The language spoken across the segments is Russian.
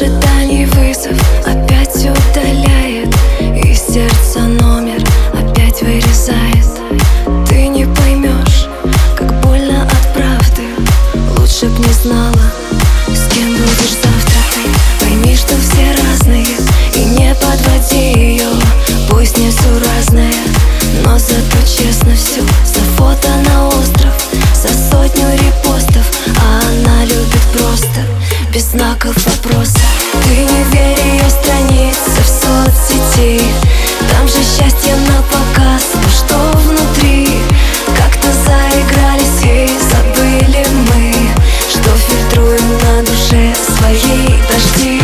ожиданий вызов опять удаляет И сердце номер опять вырезает. Ты не поймешь, как больно от правды. Лучше б не знала, с кем будешь завтра. Ты Пойми, что все разные и не подводи ее Пусть несу несуразная, но зато честно все За фото на остров, за сотню репостов А она любит просто. Без знаков вопроса соцсети Там же счастье на показ Но что внутри? Как-то заигрались и забыли мы Что фильтруем на душе своей дожди.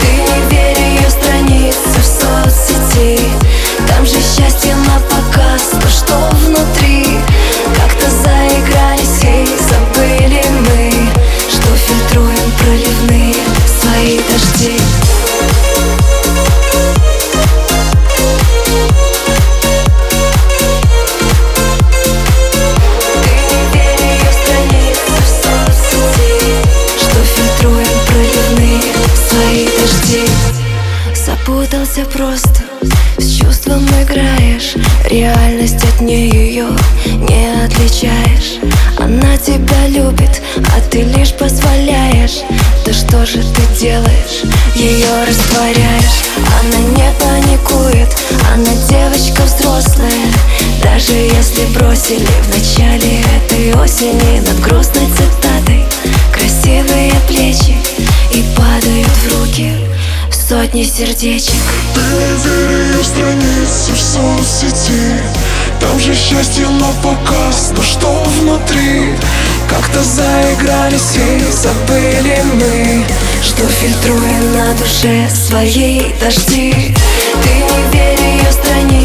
Ты не верь ее странице в соцсети. Там же счастье на показ Но что внутри? Как-то заигрались и забыли мы Что фильтруем проливные свои дожди Запутался просто. С чувством играешь Реальность от нее не отличаешь. Она тебя любит, а ты лишь позволяешь. Да что же ты делаешь? Ее растворяешь. Она не паникует, она девочка взрослая. Даже если бросили в начале этой осени Над грустной цитатой Красивые плечи Сотни сердечек. Ее странице в соцсети Там же счастье на показ. Но что внутри? Как-то заигрались и забыли мы Что фильтруем на душе своей дожди. Ты не верь ее странице